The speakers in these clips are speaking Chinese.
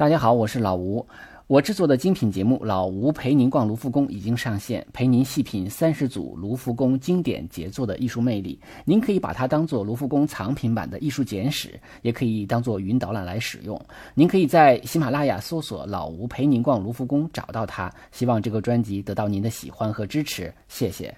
大家好，我是老吴。我制作的精品节目《老吴陪您逛卢浮宫》已经上线，陪您细品三十组卢浮宫经典杰作的艺术魅力。您可以把它当做卢浮宫藏品版的艺术简史，也可以当做云导览来使用。您可以在喜马拉雅搜索“老吴陪您逛卢浮宫”找到它。希望这个专辑得到您的喜欢和支持，谢谢。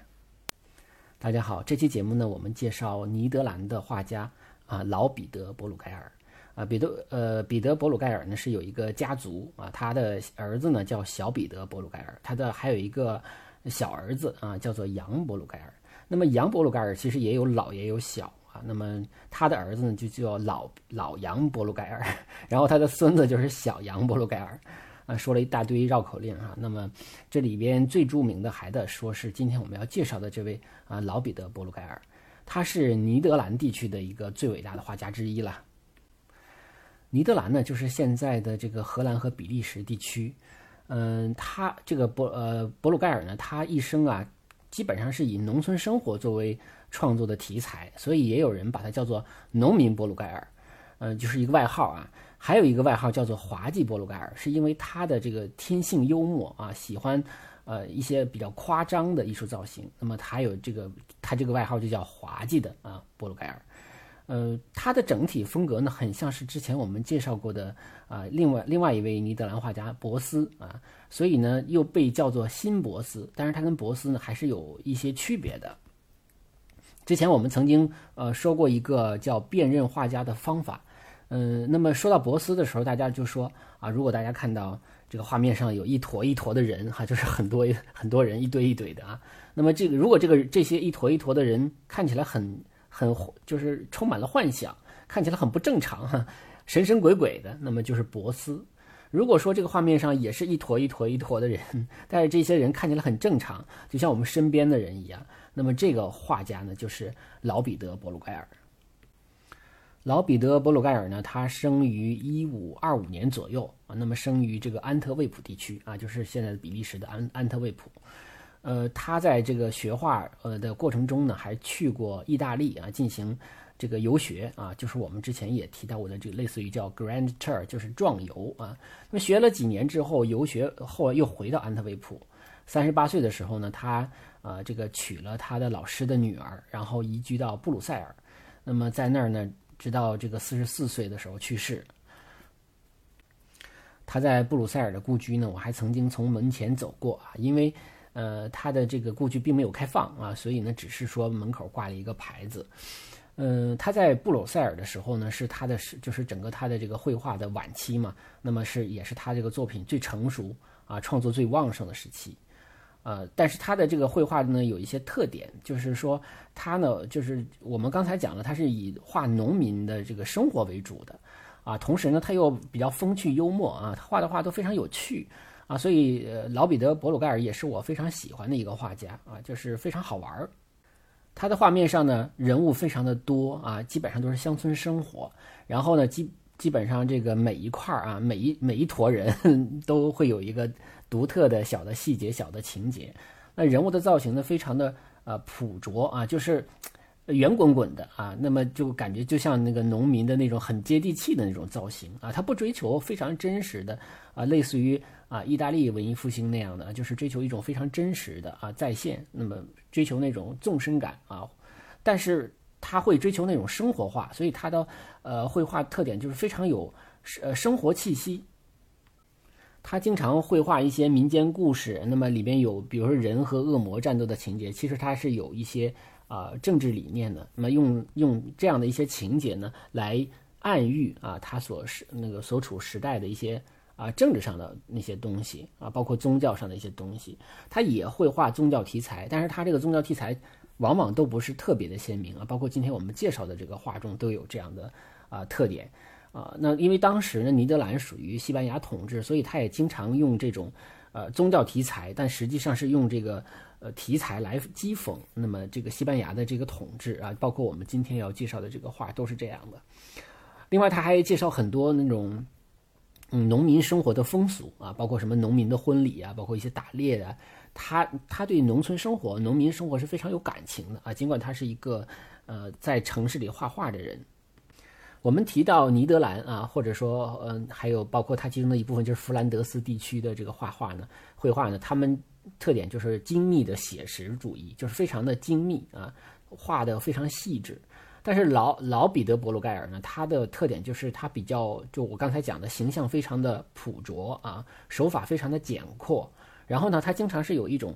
大家好，这期节目呢，我们介绍尼德兰的画家啊，老彼得·博鲁盖尔。啊，彼得呃，彼得·博鲁盖尔呢是有一个家族啊，他的儿子呢叫小彼得·博鲁盖尔，他的还有一个小儿子啊，叫做杨·博鲁盖尔。那么杨·博鲁盖尔其实也有老也有小啊，那么他的儿子呢就叫老老杨·博鲁盖尔，然后他的孙子就是小杨·博鲁盖尔。啊，说了一大堆绕口令哈。那么这里边最著名的还得说是今天我们要介绍的这位啊，老彼得·博鲁盖尔，他是尼德兰地区的一个最伟大的画家之一了。尼德兰呢，就是现在的这个荷兰和比利时地区。嗯，他这个博呃博鲁盖尔呢，他一生啊，基本上是以农村生活作为创作的题材，所以也有人把他叫做农民博鲁盖尔，呃，就是一个外号啊。还有一个外号叫做滑稽博鲁盖尔，是因为他的这个天性幽默啊，喜欢呃一些比较夸张的艺术造型。那么他有这个他这个外号就叫滑稽的啊博鲁盖尔。呃，他的整体风格呢，很像是之前我们介绍过的啊，另外另外一位尼德兰画家博斯啊，所以呢又被叫做新博斯，但是他跟博斯呢还是有一些区别的。之前我们曾经呃说过一个叫辨认画家的方法，嗯，那么说到博斯的时候，大家就说啊，如果大家看到这个画面上有一坨一坨的人哈，就是很多很多人一堆一堆的啊，那么这个如果这个这些一坨一坨的人看起来很。很就是充满了幻想，看起来很不正常哈，神神鬼鬼的。那么就是博斯。如果说这个画面上也是一坨一坨一坨的人，但是这些人看起来很正常，就像我们身边的人一样，那么这个画家呢，就是老彼得·博鲁盖尔。老彼得·博鲁盖尔呢，他生于一五二五年左右啊，那么生于这个安特卫普地区啊，就是现在的比利时的安安特卫普。呃，他在这个学画呃的过程中呢，还去过意大利啊，进行这个游学啊，就是我们之前也提到过的这个类似于叫 Grand Tour，就是壮游啊。那么学了几年之后，游学后来又回到安特卫普。三十八岁的时候呢，他呃这个娶了他的老师的女儿，然后移居到布鲁塞尔。那么在那儿呢，直到这个四十四岁的时候去世。他在布鲁塞尔的故居呢，我还曾经从门前走过啊，因为。呃，他的这个故居并没有开放啊，所以呢，只是说门口挂了一个牌子。嗯，他在布鲁塞尔的时候呢，是他的是就是整个他的这个绘画的晚期嘛，那么是也是他这个作品最成熟啊，创作最旺盛的时期。呃，但是他的这个绘画呢有一些特点，就是说他呢就是我们刚才讲了，他是以画农民的这个生活为主的啊，同时呢他又比较风趣幽默啊，他画的画都非常有趣。啊，所以呃，老彼得·博鲁盖尔也是我非常喜欢的一个画家啊，就是非常好玩儿。他的画面上呢，人物非常的多啊，基本上都是乡村生活。然后呢，基基本上这个每一块儿啊，每一每一坨人 都会有一个独特的小的细节、小的情节。那人物的造型呢，非常的呃朴拙啊，就是圆滚滚的啊，那么就感觉就像那个农民的那种很接地气的那种造型啊。他不追求非常真实的啊，类似于。啊，意大利文艺复兴那样的，就是追求一种非常真实的啊再现，那么追求那种纵深感啊，但是他会追求那种生活化，所以他的呃绘画特点就是非常有呃生活气息。他经常绘画一些民间故事，那么里边有比如说人和恶魔战斗的情节，其实他是有一些啊政治理念的，那么用用这样的一些情节呢来暗喻啊他所是那个所处时代的一些。啊，政治上的那些东西啊，包括宗教上的一些东西，他也会画宗教题材，但是他这个宗教题材往往都不是特别的鲜明啊。包括今天我们介绍的这个画中都有这样的啊特点啊。那因为当时呢，尼德兰属于西班牙统治，所以他也经常用这种呃宗教题材，但实际上是用这个呃题材来讥讽那么这个西班牙的这个统治啊。包括我们今天要介绍的这个画都是这样的。另外，他还介绍很多那种。嗯，农民生活的风俗啊，包括什么农民的婚礼啊，包括一些打猎的，他他对农村生活、农民生活是非常有感情的啊。尽管他是一个呃在城市里画画的人，我们提到尼德兰啊，或者说嗯，还有包括他其中的一部分就是弗兰德斯地区的这个画画呢，绘画呢，他们特点就是精密的写实主义，就是非常的精密啊，画的非常细致。但是老老彼得·伯鲁盖尔呢，他的特点就是他比较，就我刚才讲的形象非常的朴拙啊，手法非常的简阔。然后呢，他经常是有一种，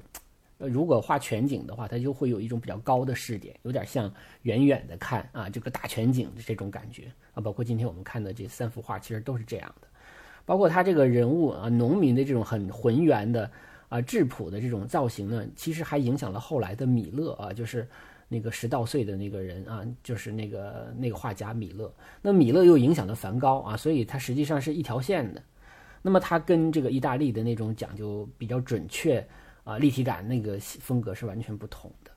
呃，如果画全景的话，他就会有一种比较高的视点，有点像远远的看啊，这个大全景的这种感觉啊。包括今天我们看的这三幅画，其实都是这样的。包括他这个人物啊，农民的这种很浑圆的啊质朴的这种造型呢，其实还影响了后来的米勒啊，就是。那个十道岁的那个人啊，就是那个那个画家米勒。那米勒又影响了梵高啊，所以他实际上是一条线的。那么他跟这个意大利的那种讲究比较准确啊立体感那个风格是完全不同的。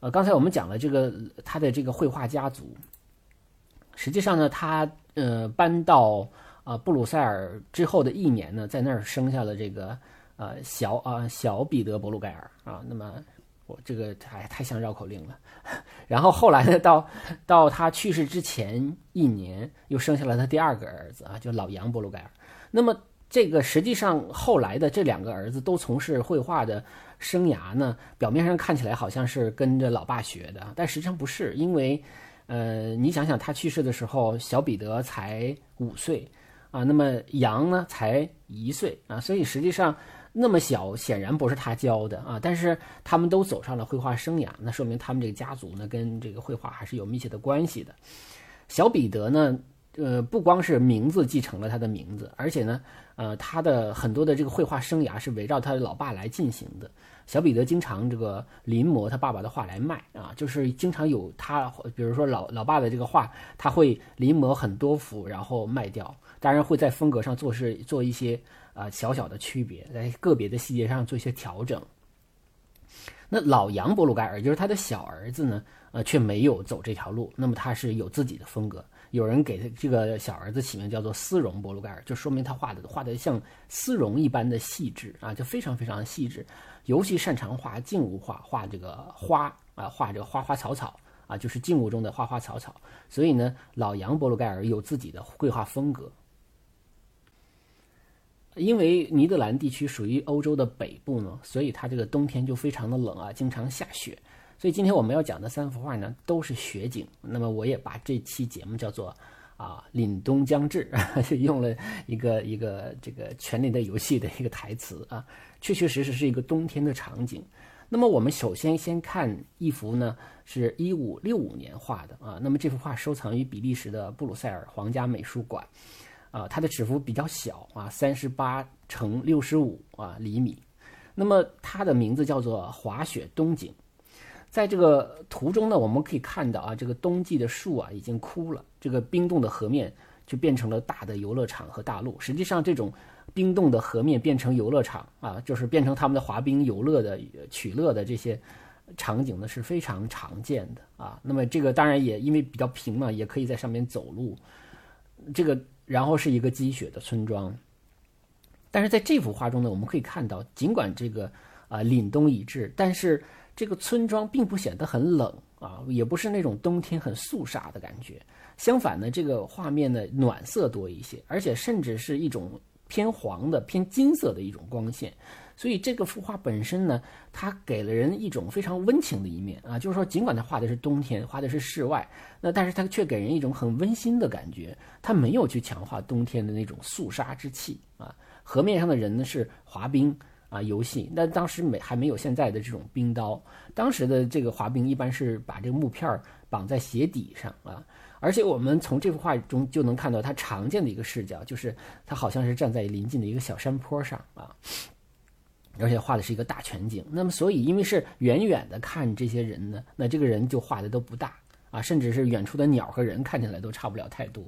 呃，刚才我们讲了这个他的这个绘画家族，实际上呢，他呃搬到啊布鲁塞尔之后的一年呢，在那儿生下了这个呃小啊小彼得·伯鲁盖尔啊，那么。这个太太像绕口令了，然后后来呢，到到他去世之前一年，又生下了他第二个儿子啊，就老杨·波鲁盖尔。那么这个实际上后来的这两个儿子都从事绘画的生涯呢，表面上看起来好像是跟着老爸学的，但实际上不是，因为呃，你想想他去世的时候，小彼得才五岁啊，那么杨呢才一岁啊，所以实际上。那么小，显然不是他教的啊！但是他们都走上了绘画生涯，那说明他们这个家族呢，跟这个绘画还是有密切的关系的。小彼得呢，呃，不光是名字继承了他的名字，而且呢，呃，他的很多的这个绘画生涯是围绕他的老爸来进行的。小彼得经常这个临摹他爸爸的画来卖啊，就是经常有他，比如说老老爸的这个画，他会临摹很多幅，然后卖掉。当然会在风格上做是做一些。啊，小小的区别，在个别的细节上做一些调整。那老杨·博鲁盖尔就是他的小儿子呢，呃，却没有走这条路。那么他是有自己的风格。有人给他这个小儿子起名叫做丝绒博鲁盖尔，就说明他画的画的像丝绒一般的细致啊，就非常非常的细致。尤其擅长画静物画，画这个花啊，画这个花花草草啊，就是静物中的花花草草。所以呢，老杨·博鲁盖尔有自己的绘画风格。因为尼德兰地区属于欧洲的北部呢，所以它这个冬天就非常的冷啊，经常下雪。所以今天我们要讲的三幅画呢，都是雪景。那么我也把这期节目叫做啊“凛冬将至”，用了一个一个这个《权力的游戏》的一个台词啊，确确实实是一个冬天的场景。那么我们首先先看一幅呢，是一五六五年画的啊。那么这幅画收藏于比利时的布鲁塞尔皇家美术馆。啊，它的尺幅比较小啊，三十八乘六十五啊厘米。那么它的名字叫做《滑雪冬景》。在这个图中呢，我们可以看到啊，这个冬季的树啊已经枯了，这个冰冻的河面就变成了大的游乐场和大陆。实际上，这种冰冻的河面变成游乐场啊，就是变成他们的滑冰游乐的取乐的这些场景呢，是非常常见的啊。那么这个当然也因为比较平嘛，也可以在上面走路。这个。然后是一个积雪的村庄，但是在这幅画中呢，我们可以看到，尽管这个啊凛冬已至，但是这个村庄并不显得很冷啊，也不是那种冬天很肃杀的感觉。相反呢，这个画面的暖色多一些，而且甚至是一种偏黄的、偏金色的一种光线。所以这个幅画本身呢，它给了人一种非常温情的一面啊，就是说，尽管它画的是冬天，画的是室外，那但是它却给人一种很温馨的感觉。它没有去强化冬天的那种肃杀之气啊。河面上的人呢是滑冰啊游戏，那当时没还没有现在的这种冰刀，当时的这个滑冰一般是把这个木片绑在鞋底上啊。而且我们从这幅画中就能看到，它常见的一个视角就是它好像是站在临近的一个小山坡上啊。而且画的是一个大全景，那么所以因为是远远的看这些人呢，那这个人就画的都不大啊，甚至是远处的鸟和人看起来都差不了太多。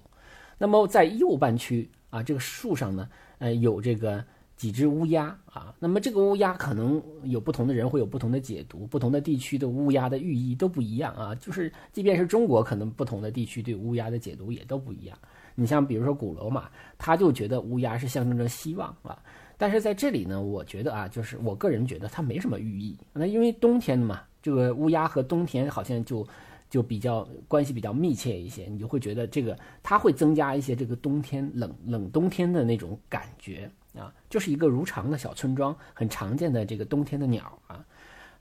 那么在右半区啊，这个树上呢，呃，有这个几只乌鸦啊。那么这个乌鸦可能有不同的人会有不同的解读，不同的地区的乌鸦的寓意都不一样啊。就是即便是中国，可能不同的地区对乌鸦的解读也都不一样。你像比如说古罗马，他就觉得乌鸦是象征着希望啊。但是在这里呢，我觉得啊，就是我个人觉得它没什么寓意。那因为冬天嘛，这个乌鸦和冬天好像就就比较关系比较密切一些，你就会觉得这个它会增加一些这个冬天冷冷冬天的那种感觉啊，就是一个如常的小村庄，很常见的这个冬天的鸟啊。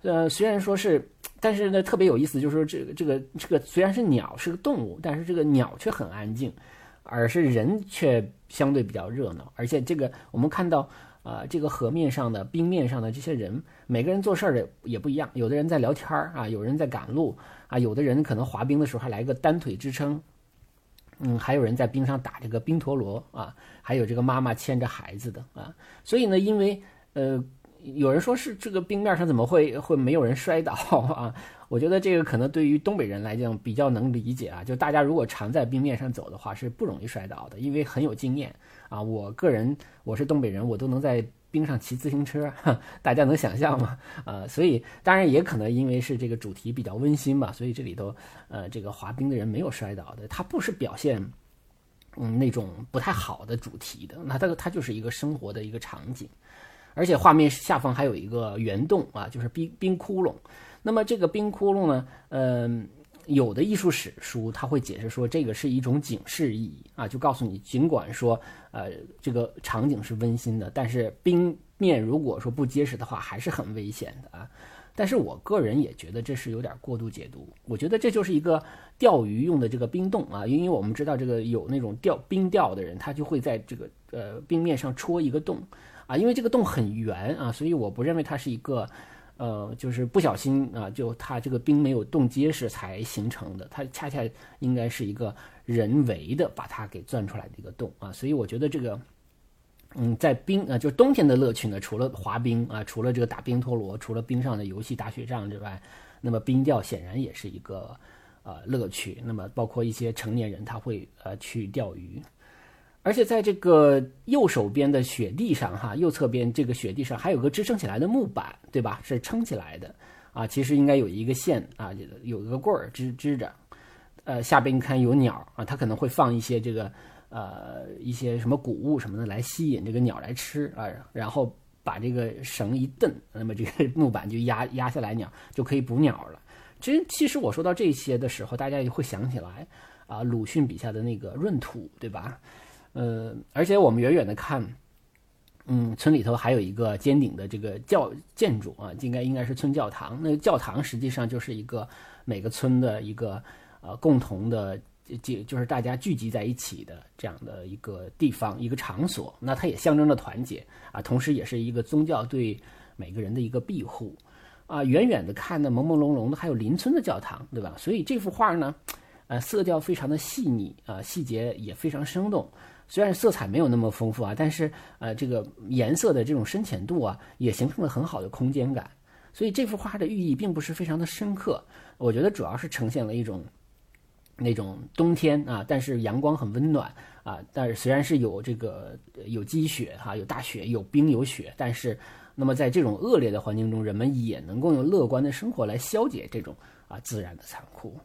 呃，虽然说是，但是呢特别有意思，就是说这个这个这个虽然是鸟是个动物，但是这个鸟却很安静，而是人却相对比较热闹，而且这个我们看到。啊，这个河面上的冰面上的这些人，每个人做事儿的也不一样。有的人在聊天儿啊，有人在赶路啊，有的人可能滑冰的时候还来个单腿支撑，嗯，还有人在冰上打这个冰陀螺啊，还有这个妈妈牵着孩子的啊。所以呢，因为呃，有人说是这个冰面上怎么会会没有人摔倒 啊？我觉得这个可能对于东北人来讲比较能理解啊。就大家如果常在冰面上走的话，是不容易摔倒的，因为很有经验。啊，我个人我是东北人，我都能在冰上骑自行车，大家能想象吗？呃，所以当然也可能因为是这个主题比较温馨吧，所以这里头呃这个滑冰的人没有摔倒的，他不是表现嗯那种不太好的主题的，那它它就是一个生活的一个场景，而且画面下方还有一个圆洞啊，就是冰冰窟窿，那么这个冰窟窿呢，嗯。有的艺术史书它会解释说，这个是一种警示意义啊，就告诉你，尽管说，呃，这个场景是温馨的，但是冰面如果说不结实的话，还是很危险的啊。但是我个人也觉得这是有点过度解读。我觉得这就是一个钓鱼用的这个冰洞啊，因为我们知道这个有那种钓冰钓的人，他就会在这个呃冰面上戳一个洞啊，因为这个洞很圆啊，所以我不认为它是一个。呃，就是不小心啊，就它这个冰没有冻结实才形成的，它恰恰应该是一个人为的把它给钻出来的一个洞啊，所以我觉得这个，嗯，在冰啊，就冬天的乐趣呢，除了滑冰啊，除了这个打冰陀螺，除了冰上的游戏打雪仗之外，那么冰钓显然也是一个呃乐趣。那么包括一些成年人他会呃去钓鱼。而且在这个右手边的雪地上，哈，右侧边这个雪地上还有个支撑起来的木板，对吧？是撑起来的，啊，其实应该有一个线啊，有一个棍儿支支着。呃，下边你看有鸟啊，它可能会放一些这个呃一些什么谷物什么的来吸引这个鸟来吃啊，然后把这个绳一蹬，那么这个木板就压压下来，鸟就可以捕鸟了。其实，其实我说到这些的时候，大家也会想起来啊，鲁迅笔下的那个闰土，对吧？呃，而且我们远远的看，嗯，村里头还有一个尖顶的这个教建筑啊，应该应该是村教堂。那个教堂实际上就是一个每个村的一个呃共同的，就就是大家聚集在一起的这样的一个地方一个场所。那它也象征着团结啊，同时也是一个宗教对每个人的一个庇护啊。远远的看呢，朦朦胧胧的还有邻村的教堂，对吧？所以这幅画呢，呃，色调非常的细腻啊，细节也非常生动。虽然色彩没有那么丰富啊，但是呃，这个颜色的这种深浅度啊，也形成了很好的空间感。所以这幅画的寓意并不是非常的深刻，我觉得主要是呈现了一种那种冬天啊，但是阳光很温暖啊，但是虽然是有这个有积雪哈，有大雪，有冰有雪，但是那么在这种恶劣的环境中，人们也能够用乐观的生活来消解这种啊自然的残酷。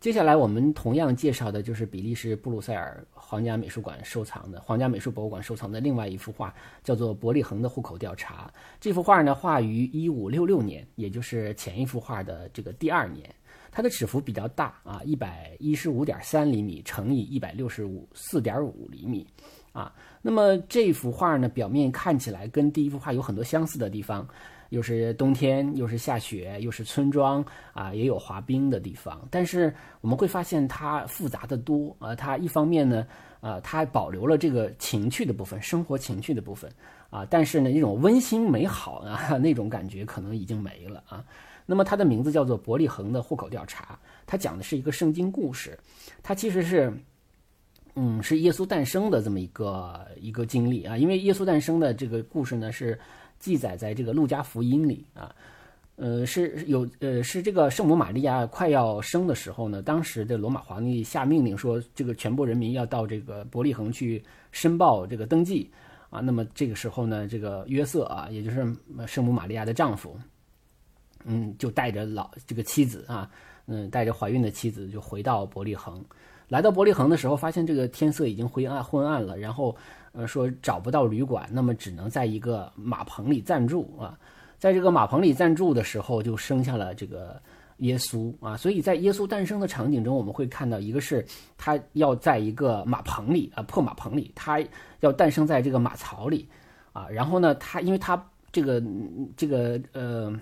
接下来我们同样介绍的就是比利时布鲁塞尔皇家美术馆收藏的皇家美术博物馆收藏的另外一幅画，叫做伯利恒的户口调查。这幅画呢，画于一五六六年，也就是前一幅画的这个第二年。它的尺幅比较大啊，一百一十五点三厘米乘以一百六十五四点五厘米啊。那么这幅画呢，表面看起来跟第一幅画有很多相似的地方。又是冬天，又是下雪，又是村庄啊，也有滑冰的地方。但是我们会发现它复杂的多啊。它一方面呢，呃，它保留了这个情趣的部分，生活情趣的部分啊。但是呢，那种温馨美好啊，那种感觉可能已经没了啊。那么它的名字叫做伯利恒的户口调查，它讲的是一个圣经故事，它其实是，嗯，是耶稣诞生的这么一个一个经历啊。因为耶稣诞生的这个故事呢是。记载在这个《路加福音》里啊，呃，是有呃，是这个圣母玛利亚快要生的时候呢，当时的罗马皇帝下命令说，这个全部人民要到这个伯利恒去申报这个登记啊。那么这个时候呢，这个约瑟啊，也就是圣母玛利亚的丈夫，嗯，就带着老这个妻子啊，嗯，带着怀孕的妻子就回到伯利恒。来到伯利恒的时候，发现这个天色已经灰暗昏暗了，然后。呃，说找不到旅馆，那么只能在一个马棚里暂住啊。在这个马棚里暂住的时候，就生下了这个耶稣啊，所以在耶稣诞生的场景中，我们会看到一个是他要在一个马棚里啊，破马棚里，他要诞生在这个马槽里啊，然后呢，他因为他这个这个呃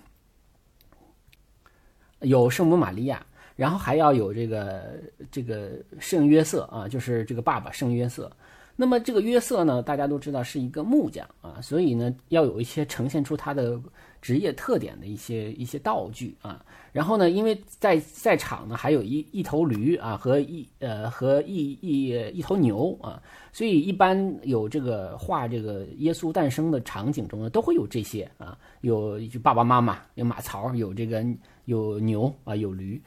有圣母玛利亚，然后还要有这个这个圣约瑟啊，就是这个爸爸圣约瑟。那么这个约瑟呢，大家都知道是一个木匠啊，所以呢要有一些呈现出他的职业特点的一些一些道具啊。然后呢，因为在在场呢还有一一头驴啊和一呃和一一一头牛啊，所以一般有这个画这个耶稣诞生的场景中呢，都会有这些啊，有爸爸妈妈，有马槽，有这个有牛啊，有驴，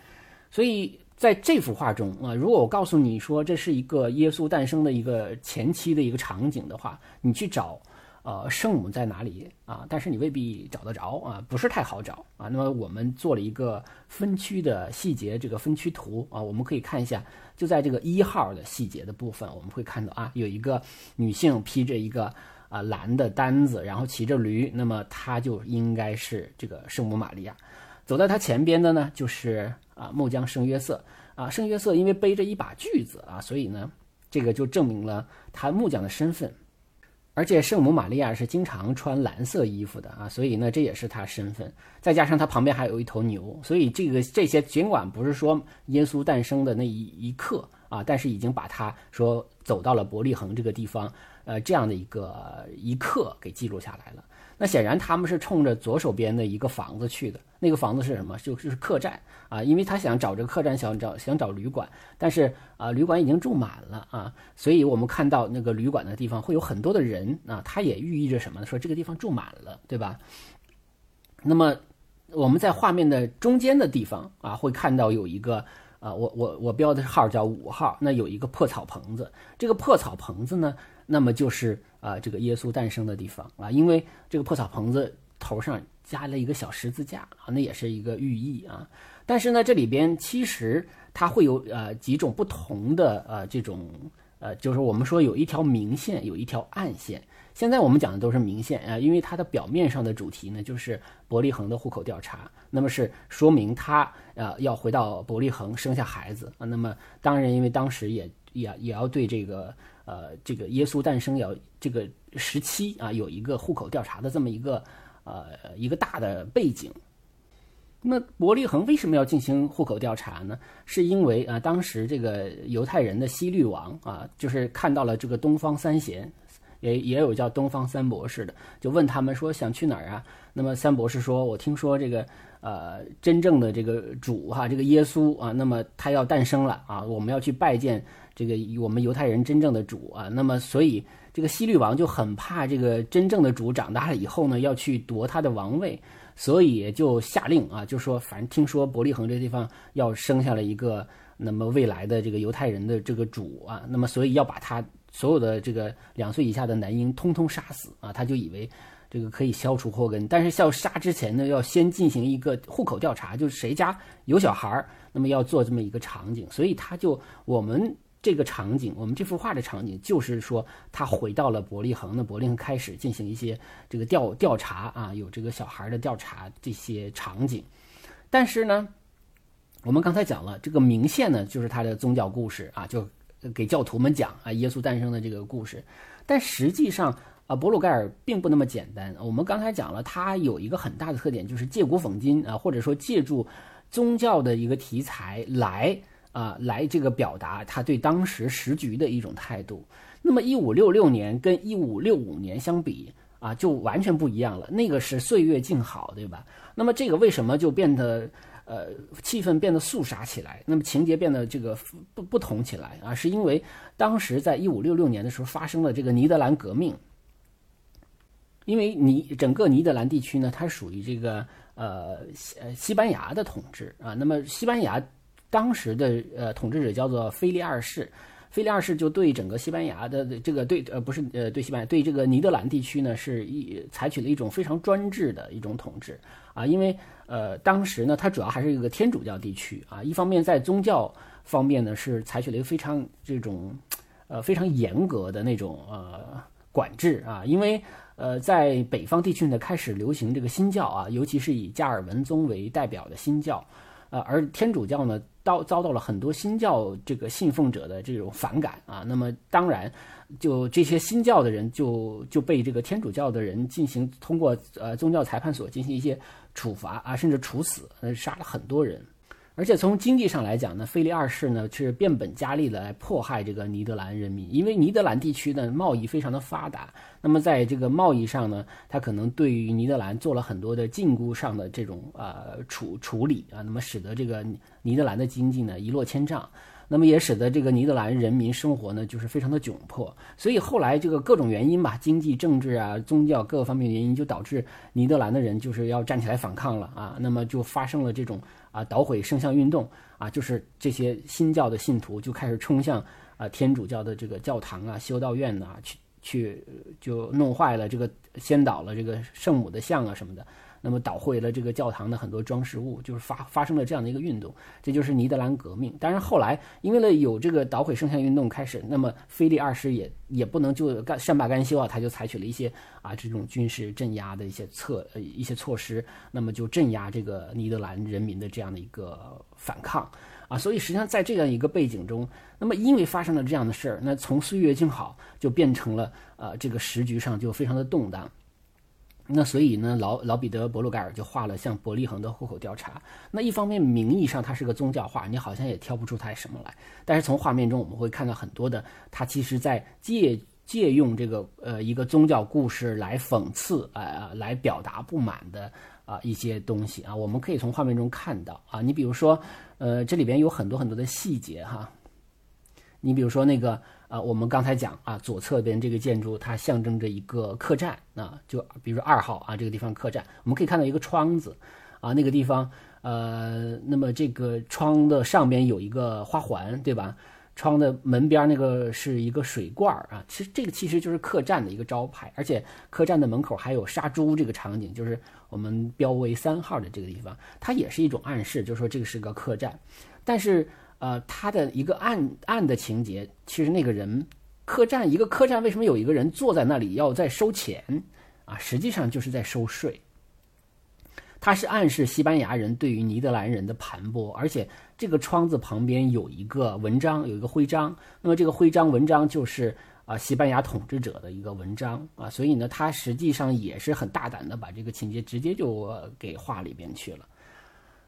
所以。在这幅画中啊，如果我告诉你说这是一个耶稣诞生的一个前期的一个场景的话，你去找，呃，圣母在哪里啊？但是你未必找得着啊，不是太好找啊。那么我们做了一个分区的细节这个分区图啊，我们可以看一下，就在这个一号的细节的部分，我们会看到啊，有一个女性披着一个啊蓝的单子，然后骑着驴，那么她就应该是这个圣母玛利亚。走在他前边的呢，就是。啊，木匠圣约瑟啊，圣约瑟因为背着一把锯子啊，所以呢，这个就证明了他木匠的身份。而且圣母玛利亚是经常穿蓝色衣服的啊，所以呢，这也是他身份。再加上他旁边还有一头牛，所以这个这些尽管不是说耶稣诞生的那一一刻啊，但是已经把他说走到了伯利恒这个地方，呃，这样的一个一刻给记录下来了。那显然他们是冲着左手边的一个房子去的，那个房子是什么？就就是客栈啊，因为他想找这个客栈，想找想找旅馆，但是啊，旅馆已经住满了啊，所以我们看到那个旅馆的地方会有很多的人啊，它也寓意着什么呢？说这个地方住满了，对吧？那么我们在画面的中间的地方啊，会看到有一个啊，我我我标的号叫五号，那有一个破草棚子，这个破草棚子呢。那么就是啊，这个耶稣诞生的地方啊，因为这个破草棚子头上加了一个小十字架啊，那也是一个寓意啊。但是呢，这里边其实它会有呃几种不同的呃这种呃，就是我们说有一条明线，有一条暗线。现在我们讲的都是明线啊，因为它的表面上的主题呢就是伯利恒的户口调查，那么是说明他呃要回到伯利恒生下孩子啊。那么当然，因为当时也也也要对这个。呃，这个耶稣诞生要这个时期啊，有一个户口调查的这么一个呃一个大的背景。那伯利恒为什么要进行户口调查呢？是因为啊，当时这个犹太人的希律王啊，就是看到了这个东方三贤，也也有叫东方三博士的，就问他们说想去哪儿啊？那么三博士说，我听说这个呃真正的这个主哈，这个耶稣啊，那么他要诞生了啊，我们要去拜见。这个我们犹太人真正的主啊，那么所以这个希律王就很怕这个真正的主长大了以后呢，要去夺他的王位，所以就下令啊，就说反正听说伯利恒这地方要生下了一个那么未来的这个犹太人的这个主啊，那么所以要把他所有的这个两岁以下的男婴通通杀死啊，他就以为这个可以消除祸根，但是要杀之前呢，要先进行一个户口调查，就是谁家有小孩儿，那么要做这么一个场景，所以他就我们。这个场景，我们这幅画的场景就是说，他回到了伯利恒，那伯利恒开始进行一些这个调调查啊，有这个小孩的调查这些场景。但是呢，我们刚才讲了，这个明线呢，就是他的宗教故事啊，就给教徒们讲啊，耶稣诞生的这个故事。但实际上啊，博鲁盖尔并不那么简单。我们刚才讲了，他有一个很大的特点，就是借古讽今啊，或者说借助宗教的一个题材来。啊，来这个表达他对当时时局的一种态度。那么，一五六六年跟一五六五年相比啊，就完全不一样了。那个是岁月静好，对吧？那么，这个为什么就变得呃气氛变得肃杀起来？那么情节变得这个不不同起来啊？是因为当时在一五六六年的时候发生了这个尼德兰革命。因为尼整个尼德兰地区呢，它属于这个呃西西班牙的统治啊。那么西班牙。当时的呃统治者叫做菲利二世，菲利二世就对整个西班牙的这个对呃不是呃对西班牙对这个尼德兰地区呢是一采取了一种非常专制的一种统治。啊，因为呃当时呢它主要还是一个天主教地区。啊，一方面在宗教方面呢是采取了一个非常这种呃非常严格的那种呃管制。啊，因为呃在北方地区呢开始流行这个新教啊，尤其是以加尔文宗为代表的新教。呃，而天主教呢，遭遭到了很多新教这个信奉者的这种反感啊。那么当然，就这些新教的人就就被这个天主教的人进行通过呃宗教裁判所进行一些处罚啊，甚至处死，杀了很多人。而且从经济上来讲呢，腓力二世呢是变本加厉的来迫害这个尼德兰人民，因为尼德兰地区呢贸易非常的发达，那么在这个贸易上呢，他可能对于尼德兰做了很多的禁锢上的这种呃处处理啊，那么使得这个尼德兰的经济呢一落千丈。那么也使得这个尼德兰人民生活呢，就是非常的窘迫。所以后来这个各种原因吧，经济、政治啊、宗教各个方面原因，就导致尼德兰的人就是要站起来反抗了啊。那么就发生了这种啊捣毁圣像运动啊，就是这些新教的信徒就开始冲向啊天主教的这个教堂啊、修道院呐，去去就弄坏了这个先倒了这个圣母的像啊什么的。那么捣毁了这个教堂的很多装饰物，就是发发生了这样的一个运动，这就是尼德兰革命。但是后来因为了有这个捣毁圣像运动开始，那么菲利二世也也不能就干善罢甘休啊，他就采取了一些啊这种军事镇压的一些策呃一些措施，那么就镇压这个尼德兰人民的这样的一个反抗啊。所以实际上在这样一个背景中，那么因为发生了这样的事儿，那从岁月静好就变成了呃这个时局上就非常的动荡。那所以呢，老老彼得·伯鲁盖尔就画了像伯利恒的户口调查。那一方面名义上它是个宗教画，你好像也挑不出它什么来。但是从画面中我们会看到很多的，它其实在借借用这个呃一个宗教故事来讽刺啊，来表达不满的啊一些东西啊。我们可以从画面中看到啊，你比如说呃这里边有很多很多的细节哈，你比如说那个。啊，我们刚才讲啊，左侧边这个建筑它象征着一个客栈啊，就比如二号啊这个地方客栈，我们可以看到一个窗子啊，那个地方呃，那么这个窗的上边有一个花环，对吧？窗的门边那个是一个水罐啊，其实这个其实就是客栈的一个招牌，而且客栈的门口还有杀猪这个场景，就是我们标为三号的这个地方，它也是一种暗示，就是说这个是个客栈，但是。呃，他的一个暗暗的情节，其实那个人客栈一个客栈为什么有一个人坐在那里要在收钱啊？实际上就是在收税。他是暗示西班牙人对于尼德兰人的盘剥，而且这个窗子旁边有一个文章，有一个徽章。那么这个徽章文章就是啊西班牙统治者的一个文章啊，所以呢，他实际上也是很大胆的把这个情节直接就给画里边去了。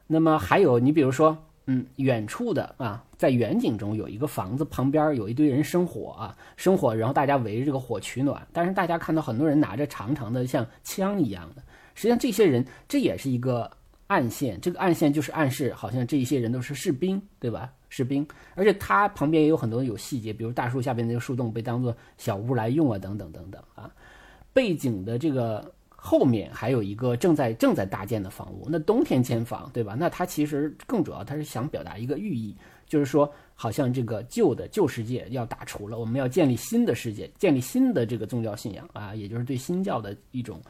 那么还有你比如说。嗯，远处的啊，在远景中有一个房子，旁边有一堆人生火啊，生火，然后大家围着这个火取暖。但是大家看到很多人拿着长长的像枪一样的，实际上这些人这也是一个暗线，这个暗线就是暗示好像这一些人都是士兵，对吧？士兵，而且他旁边也有很多有细节，比如大树下边那个树洞被当做小屋来用啊，等等等等啊，背景的这个。后面还有一个正在正在搭建的房屋，那冬天建房，对吧？那它其实更主要，它是想表达一个寓意，就是说，好像这个旧的旧世界要打除了，我们要建立新的世界，建立新的这个宗教信仰啊，也就是对新教的一种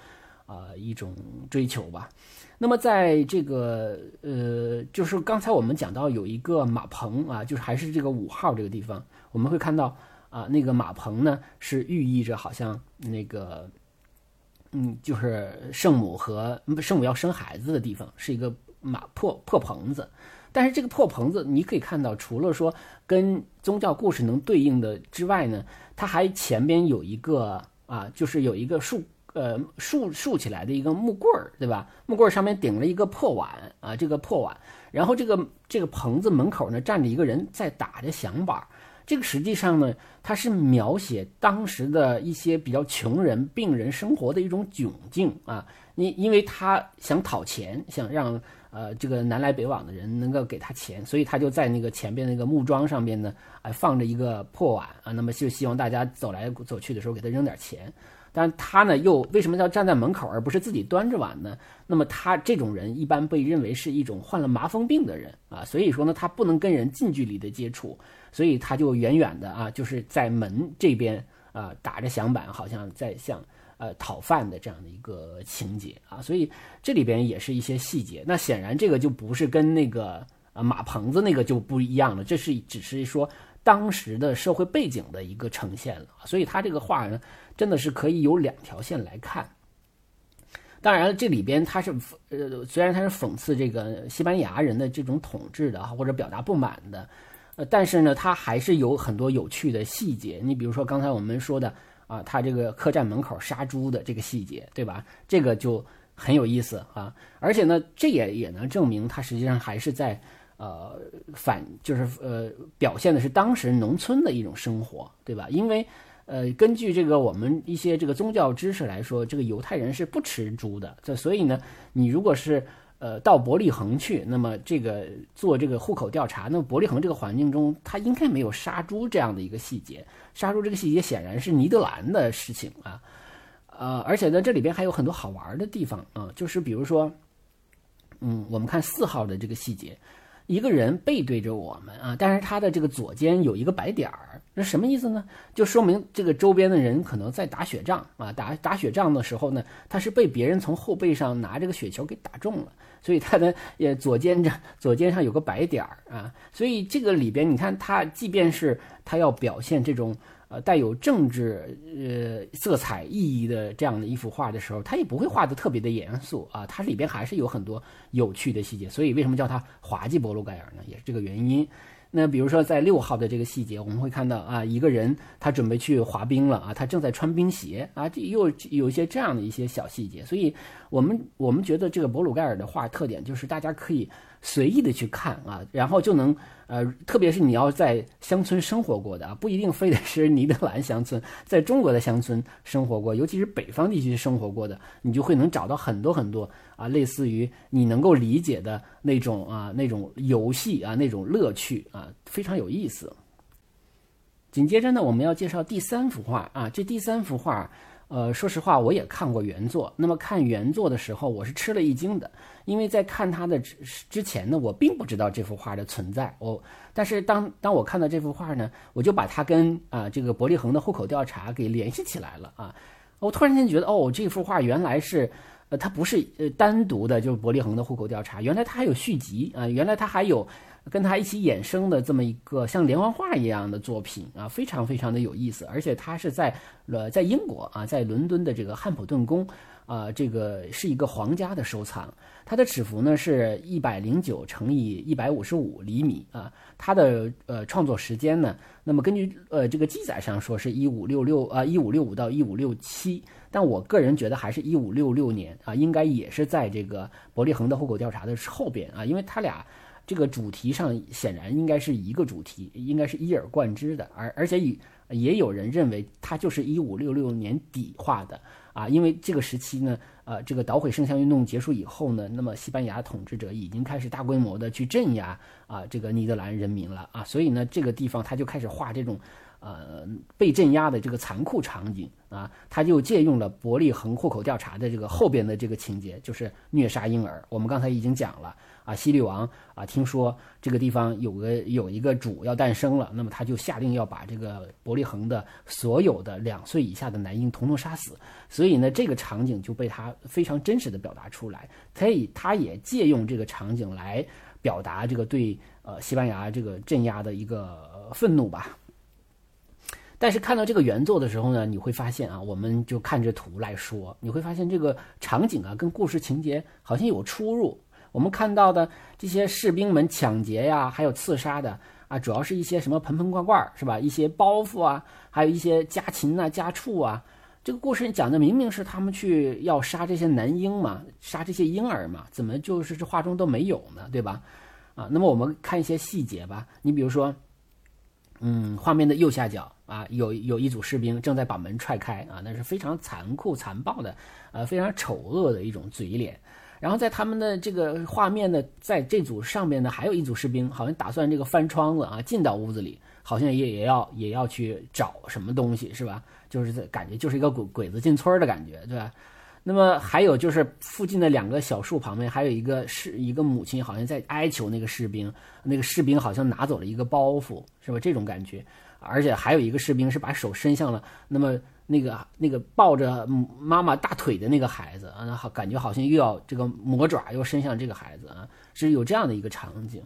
啊一种追求吧。那么在这个呃，就是刚才我们讲到有一个马棚啊，就是还是这个五号这个地方，我们会看到啊，那个马棚呢是寓意着好像那个。嗯，就是圣母和圣母要生孩子的地方是一个马破破棚子，但是这个破棚子你可以看到，除了说跟宗教故事能对应的之外呢，它还前边有一个啊，就是有一个竖呃竖竖起来的一个木棍儿，对吧？木棍儿上面顶了一个破碗啊，这个破碗，然后这个这个棚子门口呢站着一个人在打着响板。这个实际上呢，它是描写当时的一些比较穷人、病人生活的一种窘境啊。你因为他想讨钱，想让呃这个南来北往的人能够给他钱，所以他就在那个前边那个木桩上边呢，哎放着一个破碗啊。那么就希望大家走来走去的时候给他扔点钱。但他呢，又为什么要站在门口而不是自己端着碗呢？那么他这种人一般被认为是一种患了麻风病的人啊，所以说呢，他不能跟人近距离的接触，所以他就远远的啊，就是在门这边啊打着响板，好像在向呃讨饭的这样的一个情节啊，所以这里边也是一些细节。那显然这个就不是跟那个啊马棚子那个就不一样了，这是只是说。当时的社会背景的一个呈现了，所以他这个画呢，真的是可以有两条线来看。当然了，这里边他是呃，虽然他是讽刺这个西班牙人的这种统治的或者表达不满的，呃，但是呢，它还是有很多有趣的细节。你比如说刚才我们说的啊，他这个客栈门口杀猪的这个细节，对吧？这个就很有意思啊。而且呢，这也也能证明他实际上还是在呃反，就是呃表现的是当时农村的一种生活，对吧？因为。呃，根据这个我们一些这个宗教知识来说，这个犹太人是不吃猪的。这所以呢，你如果是呃到伯利恒去，那么这个做这个户口调查，那么伯利恒这个环境中，他应该没有杀猪这样的一个细节。杀猪这个细节显然是尼德兰的事情啊。呃，而且呢，这里边还有很多好玩的地方啊，就是比如说，嗯，我们看四号的这个细节。一个人背对着我们啊，但是他的这个左肩有一个白点儿，那什么意思呢？就说明这个周边的人可能在打雪仗啊，打打雪仗的时候呢，他是被别人从后背上拿这个雪球给打中了，所以他的呃左肩上左肩上有个白点儿啊，所以这个里边你看他，即便是他要表现这种。呃，带有政治呃色彩意义的这样的一幅画的时候，他也不会画的特别的严肃啊，它里边还是有很多有趣的细节。所以为什么叫它滑稽波鲁盖尔呢？也是这个原因。那比如说在六号的这个细节，我们会看到啊，一个人他准备去滑冰了啊，他正在穿冰鞋啊，这又有一些这样的一些小细节。所以我们我们觉得这个博鲁盖尔的画特点就是大家可以。随意的去看啊，然后就能呃，特别是你要在乡村生活过的啊，不一定非得是尼德兰乡村，在中国的乡村生活过，尤其是北方地区生活过的，你就会能找到很多很多啊，类似于你能够理解的那种啊，那种游戏啊，那种乐趣啊，非常有意思。紧接着呢，我们要介绍第三幅画啊，这第三幅画。呃，说实话，我也看过原作。那么看原作的时候，我是吃了一惊的，因为在看它的之之前呢，我并不知道这幅画的存在。我，但是当当我看到这幅画呢，我就把它跟啊这个伯利恒的户口调查给联系起来了啊。我突然间觉得，哦，这幅画原来是，呃，它不是呃单独的，就是伯利恒的户口调查，原来它还有续集啊，原来它还有。跟他一起衍生的这么一个像连环画一样的作品啊，非常非常的有意思，而且他是在呃在英国啊，在伦敦的这个汉普顿宫啊，这个是一个皇家的收藏。它的尺幅呢是一百零九乘以一百五十五厘米啊，它的呃创作时间呢，那么根据呃这个记载上说是一五六六啊一五六五到一五六七，但我个人觉得还是一五六六年啊，应该也是在这个伯利恒的户口调查的后边啊，因为他俩。这个主题上显然应该是一个主题，应该是一而贯之的，而而且也也有人认为它就是一五六六年底画的啊，因为这个时期呢，呃，这个捣毁圣像运动结束以后呢，那么西班牙统治者已经开始大规模的去镇压啊这个尼德兰人民了啊，所以呢，这个地方他就开始画这种。呃，被镇压的这个残酷场景啊，他就借用了伯利恒户口调查的这个后边的这个情节，就是虐杀婴儿。我们刚才已经讲了啊，西律王啊，听说这个地方有个有一个主要诞生了，那么他就下令要把这个伯利恒的所有的两岁以下的男婴统统杀死。所以呢，这个场景就被他非常真实的表达出来。可以，他也借用这个场景来表达这个对呃西班牙这个镇压的一个愤怒吧。但是看到这个原作的时候呢，你会发现啊，我们就看着图来说，你会发现这个场景啊跟故事情节好像有出入。我们看到的这些士兵们抢劫呀，还有刺杀的啊，主要是一些什么盆盆罐罐是吧？一些包袱啊，还有一些家禽啊、家畜啊。这个故事讲的明明是他们去要杀这些男婴嘛，杀这些婴儿嘛，怎么就是这画中都没有呢？对吧？啊，那么我们看一些细节吧。你比如说，嗯，画面的右下角。啊，有有一组士兵正在把门踹开啊，那是非常残酷残暴的，呃，非常丑恶的一种嘴脸。然后在他们的这个画面的在这组上面呢，还有一组士兵，好像打算这个翻窗子啊，进到屋子里，好像也也要也要去找什么东西，是吧？就是感觉就是一个鬼鬼子进村的感觉，对吧？那么还有就是附近的两个小树旁边，还有一个是一个母亲，好像在哀求那个士兵，那个士兵好像拿走了一个包袱，是吧？这种感觉。而且还有一个士兵是把手伸向了那么那个那个抱着妈妈大腿的那个孩子啊，好感觉好像又要这个魔爪又伸向这个孩子啊，是有这样的一个场景。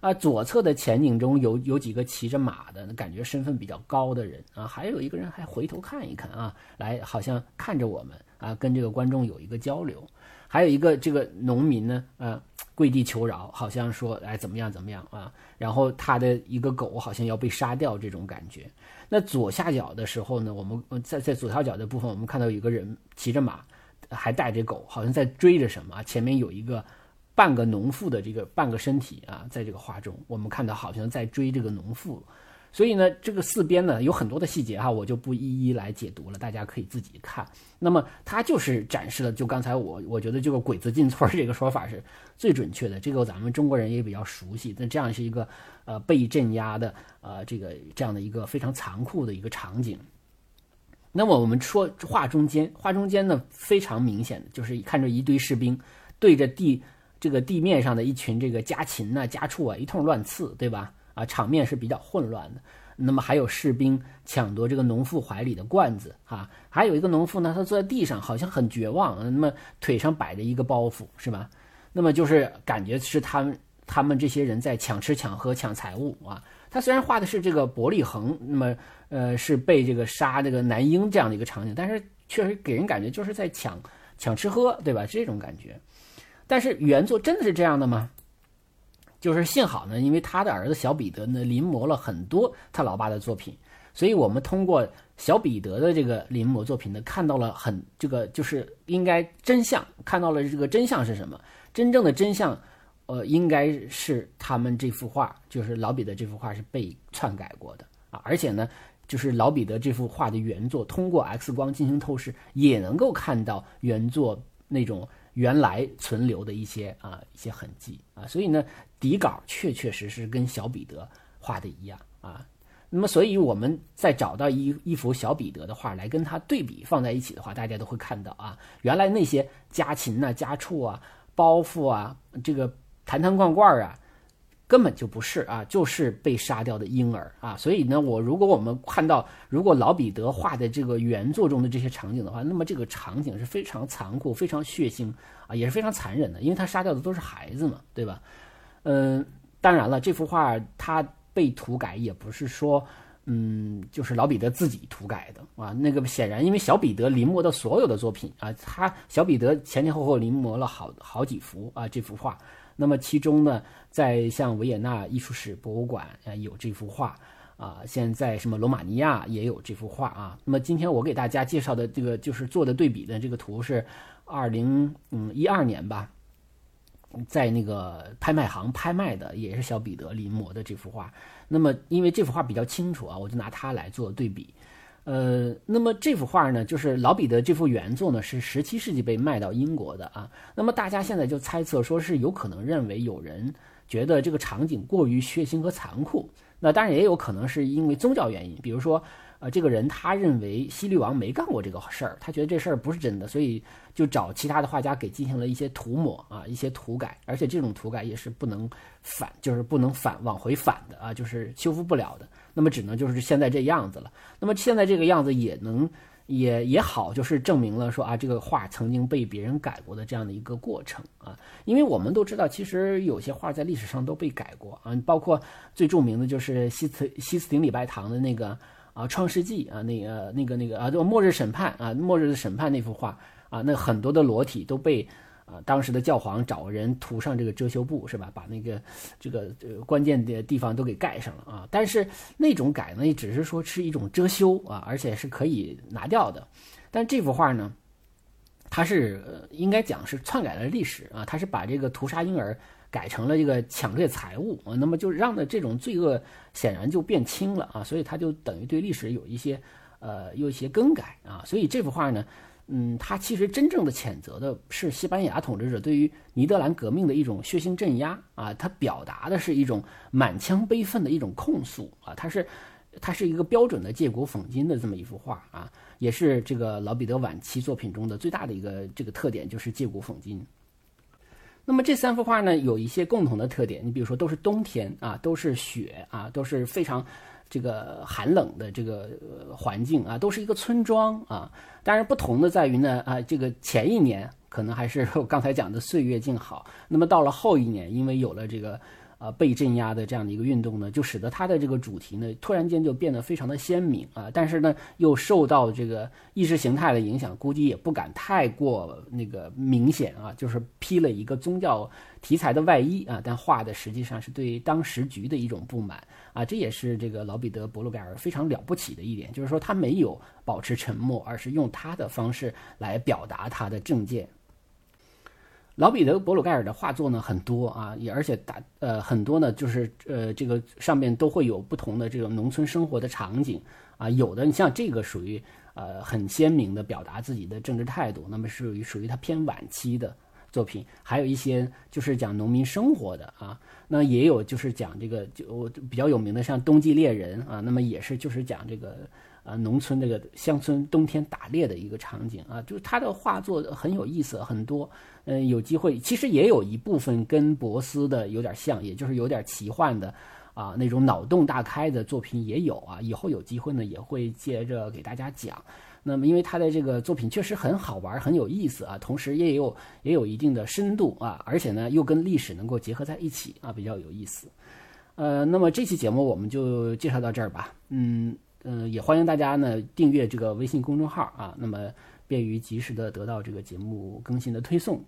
啊，左侧的前景中有有几个骑着马的，感觉身份比较高的人啊，还有一个人还回头看一看啊，来好像看着我们啊，跟这个观众有一个交流。还有一个这个农民呢，啊，跪地求饶，好像说哎怎么样怎么样啊，然后他的一个狗好像要被杀掉这种感觉。那左下角的时候呢，我们在在左下角的部分，我们看到有个人骑着马，还带着狗，好像在追着什么。前面有一个半个农妇的这个半个身体啊，在这个画中，我们看到好像在追这个农妇。所以呢，这个四边呢有很多的细节哈，我就不一一来解读了，大家可以自己看。那么它就是展示了，就刚才我我觉得这个“鬼子进村”这个说法是最准确的，这个咱们中国人也比较熟悉。那这样是一个呃被镇压的呃这个这样的一个非常残酷的一个场景。那么我们说画中间，画中间呢非常明显的就是看着一堆士兵对着地这个地面上的一群这个家禽呐家畜啊一通乱刺，对吧？啊，场面是比较混乱的。那么还有士兵抢夺这个农妇怀里的罐子，哈，还有一个农妇呢，她坐在地上，好像很绝望。那么腿上摆着一个包袱，是吧？那么就是感觉是他们他们这些人在抢吃抢喝抢财物啊。他虽然画的是这个伯利恒，那么呃是被这个杀这个男婴这样的一个场景，但是确实给人感觉就是在抢抢吃喝，对吧？这种感觉。但是原作真的是这样的吗？就是幸好呢，因为他的儿子小彼得呢临摹了很多他老爸的作品，所以我们通过小彼得的这个临摹作品呢，看到了很这个就是应该真相，看到了这个真相是什么？真正的真相，呃，应该是他们这幅画，就是老彼得这幅画是被篡改过的啊，而且呢，就是老彼得这幅画的原作，通过 X 光进行透视，也能够看到原作那种。原来存留的一些啊一些痕迹啊，所以呢底稿确确实实跟小彼得画的一样啊。那么，所以我们再找到一一幅小彼得的画来跟他对比放在一起的话，大家都会看到啊，原来那些家禽呐、家畜啊、包袱啊、这个坛坛罐罐啊。根本就不是啊，就是被杀掉的婴儿啊！所以呢，我如果我们看到，如果老彼得画的这个原作中的这些场景的话，那么这个场景是非常残酷、非常血腥啊，也是非常残忍的，因为他杀掉的都是孩子嘛，对吧？嗯，当然了，这幅画它被涂改也不是说，嗯，就是老彼得自己涂改的啊。那个显然，因为小彼得临摹的所有的作品啊，他小彼得前前后后临摹了好好几幅啊，这幅画。那么其中呢，在像维也纳艺术史博物馆啊有这幅画啊，现在什么罗马尼亚也有这幅画啊。那么今天我给大家介绍的这个就是做的对比的这个图是二零嗯一二年吧，在那个拍卖行拍卖的，也是小彼得临摹的这幅画。那么因为这幅画比较清楚啊，我就拿它来做对比。呃，那么这幅画呢，就是老彼得这幅原作呢，是十七世纪被卖到英国的啊。那么大家现在就猜测说是有可能认为有人觉得这个场景过于血腥和残酷，那当然也有可能是因为宗教原因，比如说。呃，这个人他认为西律王没干过这个事儿，他觉得这事儿不是真的，所以就找其他的画家给进行了一些涂抹啊，一些涂改，而且这种涂改也是不能反，就是不能反往回反的啊，就是修复不了的。那么只能就是现在这样子了。那么现在这个样子也能也也好，就是证明了说啊，这个画曾经被别人改过的这样的一个过程啊。因为我们都知道，其实有些画在历史上都被改过啊，包括最著名的就是西斯西斯廷礼拜堂的那个。啊，《创世纪》啊，那个、那个、那个啊，就《末日审判》啊，《末日的审判》那幅画啊，那很多的裸体都被啊当时的教皇找人涂上这个遮羞布，是吧？把那个这个关键的地方都给盖上了啊。但是那种改呢，也只是说是一种遮羞啊，而且是可以拿掉的。但这幅画呢，它是应该讲是篡改了历史啊，它是把这个屠杀婴儿。改成了这个抢掠财物啊，那么就让的这种罪恶显然就变轻了啊，所以它就等于对历史有一些呃有一些更改啊，所以这幅画呢，嗯，他其实真正的谴责的是西班牙统治者对于尼德兰革命的一种血腥镇压啊，他表达的是一种满腔悲愤的一种控诉啊，他是他是一个标准的借古讽今的这么一幅画啊，也是这个老彼得晚期作品中的最大的一个这个特点就是借古讽今。那么这三幅画呢，有一些共同的特点。你比如说，都是冬天啊，都是雪啊，都是非常这个寒冷的这个环境啊，都是一个村庄啊。当然，不同的在于呢啊，这个前一年可能还是 我刚才讲的岁月静好。那么到了后一年，因为有了这个呃被镇压的这样的一个运动呢，就使得它的这个主题呢突然间就变得非常的鲜明啊，但是呢又受到这个意识形态的影响，估计也不敢太过那个明显啊，就是披了一个宗教题材的外衣啊，但画的实际上是对当时局的一种不满啊，这也是这个老彼得·伯鲁盖尔非常了不起的一点，就是说他没有保持沉默，而是用他的方式来表达他的政见。老彼得·伯鲁盖尔的画作呢很多啊，也而且大呃很多呢就是呃这个上面都会有不同的这个农村生活的场景啊，有的你像这个属于呃很鲜明的表达自己的政治态度，那么属于属于他偏晚期的作品，还有一些就是讲农民生活的啊，那也有就是讲这个就比较有名的像《冬季猎人》啊，那么也是就是讲这个。啊，农村这个乡村冬天打猎的一个场景啊，就是他的画作很有意思，很多。嗯，有机会其实也有一部分跟博斯的有点像，也就是有点奇幻的啊，那种脑洞大开的作品也有啊。以后有机会呢，也会接着给大家讲。那么，因为他的这个作品确实很好玩，很有意思啊，同时也有也有一定的深度啊，而且呢，又跟历史能够结合在一起啊，比较有意思。呃，那么这期节目我们就介绍到这儿吧。嗯。嗯，也欢迎大家呢订阅这个微信公众号啊，那么便于及时的得到这个节目更新的推送。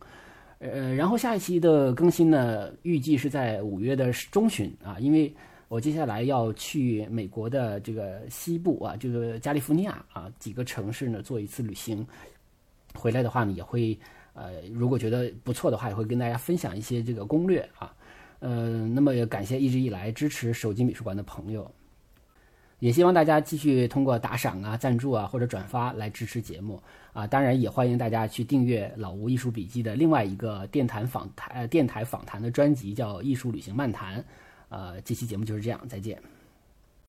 呃，然后下一期的更新呢，预计是在五月的中旬啊，因为我接下来要去美国的这个西部啊，这个加利福尼亚啊几个城市呢做一次旅行，回来的话呢也会呃，如果觉得不错的话，也会跟大家分享一些这个攻略啊。呃，那么也感谢一直以来支持手机美术馆的朋友。也希望大家继续通过打赏啊、赞助啊或者转发来支持节目啊！当然也欢迎大家去订阅老吴艺术笔记的另外一个电台访谈呃、电台访谈的专辑，叫《艺术旅行漫谈》。呃，这期节目就是这样，再见。